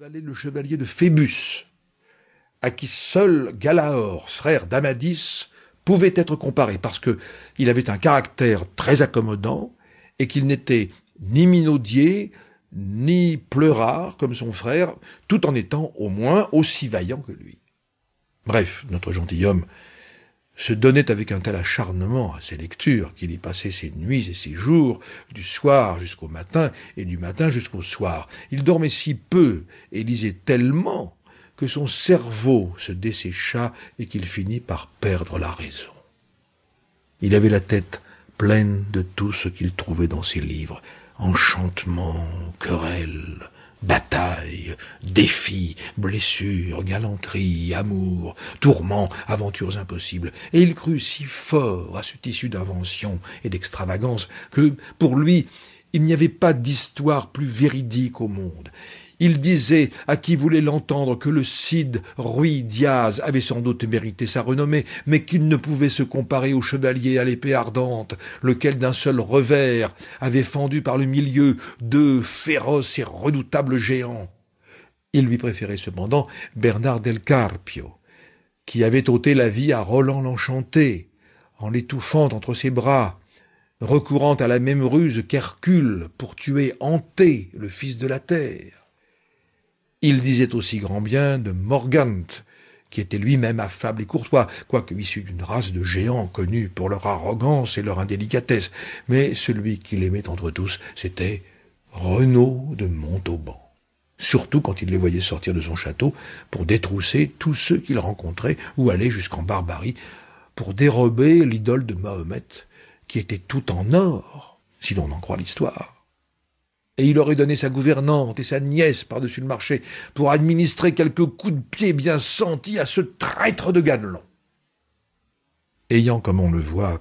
le chevalier de Phébus, à qui seul Galaor, frère d'Amadis, pouvait être comparé, parce que il avait un caractère très accommodant, et qu'il n'était ni minaudier, ni pleurard comme son frère, tout en étant au moins aussi vaillant que lui. Bref, notre gentilhomme se donnait avec un tel acharnement à ses lectures qu'il y passait ses nuits et ses jours, du soir jusqu'au matin et du matin jusqu'au soir. Il dormait si peu et lisait tellement que son cerveau se dessécha et qu'il finit par perdre la raison. Il avait la tête pleine de tout ce qu'il trouvait dans ses livres, enchantements, querelles, batailles, défis, blessures, galanteries, amour, tourments, aventures impossibles, et il crut si fort à ce tissu d'invention et d'extravagance que, pour lui, il n'y avait pas d'histoire plus véridique au monde. Il disait à qui voulait l'entendre que le Cid Rui Diaz avait sans doute mérité sa renommée, mais qu'il ne pouvait se comparer au chevalier à l'épée ardente, lequel d'un seul revers avait fendu par le milieu deux féroces et redoutables géants. Il lui préférait cependant Bernard del Carpio, qui avait ôté la vie à Roland l'Enchanté, en l'étouffant entre ses bras, recourant à la même ruse qu'Hercule pour tuer Anté, le fils de la terre. Il disait aussi grand bien de Morgant, qui était lui-même affable et courtois, quoique issu d'une race de géants connus pour leur arrogance et leur indélicatesse. Mais celui qu'il aimait entre tous, c'était Renaud de Montauban. Surtout quand il les voyait sortir de son château pour détrousser tous ceux qu'il rencontrait ou aller jusqu'en Barbarie pour dérober l'idole de Mahomet, qui était tout en or, si l'on en croit l'histoire et il aurait donné sa gouvernante et sa nièce par-dessus le marché pour administrer quelques coups de pied bien sentis à ce traître de Ganelon. Ayant, comme on le voit,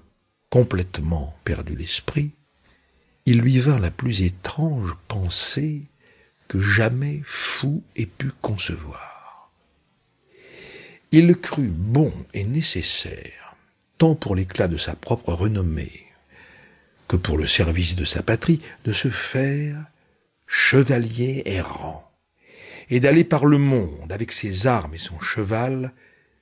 complètement perdu l'esprit, il lui vint la plus étrange pensée que jamais fou ait pu concevoir. Il crut bon et nécessaire, tant pour l'éclat de sa propre renommée que pour le service de sa patrie, de se faire chevalier errant, et d'aller par le monde avec ses armes et son cheval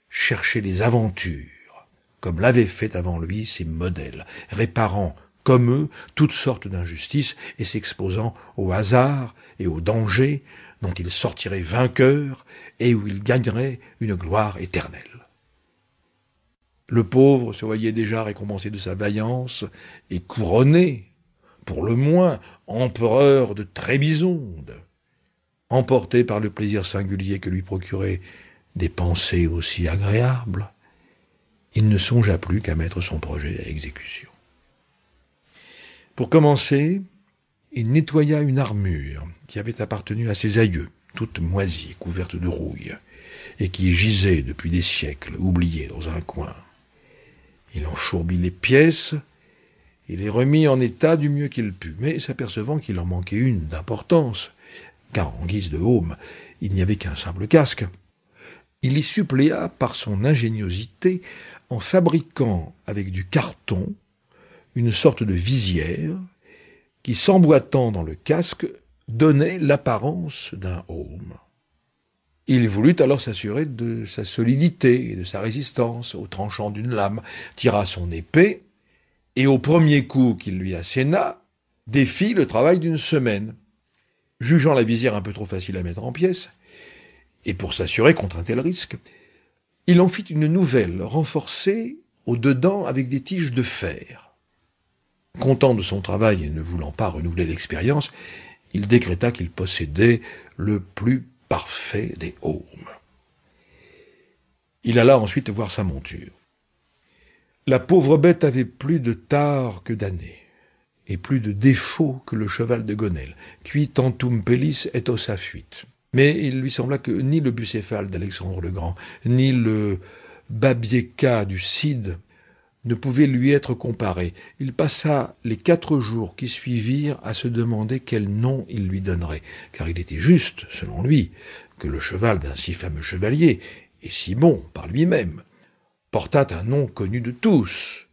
chercher les aventures, comme l'avaient fait avant lui ses modèles, réparant comme eux toutes sortes d'injustices et s'exposant au hasard et au danger dont il sortirait vainqueur et où il gagnerait une gloire éternelle. Le pauvre se voyait déjà récompensé de sa vaillance et couronné, pour le moins, empereur de Trébizonde. Emporté par le plaisir singulier que lui procuraient des pensées aussi agréables, il ne songea plus qu'à mettre son projet à exécution. Pour commencer, il nettoya une armure qui avait appartenu à ses aïeux, toute moisie, couverte de rouille, et qui gisait depuis des siècles, oubliée dans un coin. Il enchourbit les pièces, et les remit en état du mieux qu'il put, mais s'apercevant qu'il en manquait une d'importance, car en guise de haume, il n'y avait qu'un simple casque, il y suppléa par son ingéniosité en fabriquant avec du carton une sorte de visière qui, s'emboîtant dans le casque, donnait l'apparence d'un haume. Il voulut alors s'assurer de sa solidité et de sa résistance au tranchant d'une lame, tira son épée, et au premier coup qu'il lui asséna, défit le travail d'une semaine. Jugeant la visière un peu trop facile à mettre en pièces, et pour s'assurer contre un tel risque, il en fit une nouvelle, renforcée au dedans avec des tiges de fer. Content de son travail et ne voulant pas renouveler l'expérience, il décréta qu'il possédait le plus parfait des haumes. Il alla ensuite voir sa monture. La pauvre bête avait plus de tard que d'années, et plus de défauts que le cheval de Gonel, qui tantum pellis et ossa fuite. Mais il lui sembla que ni le bucéphale d'Alexandre le Grand, ni le babieka du Cid ne pouvaient lui être comparés. Il passa les quatre jours qui suivirent à se demander quel nom il lui donnerait, car il était juste, selon lui, que le cheval d'un si fameux chevalier, et si bon par lui-même, portât un nom connu de tous,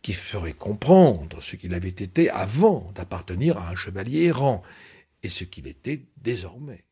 qui ferait comprendre ce qu'il avait été avant d'appartenir à un chevalier errant, et ce qu'il était désormais.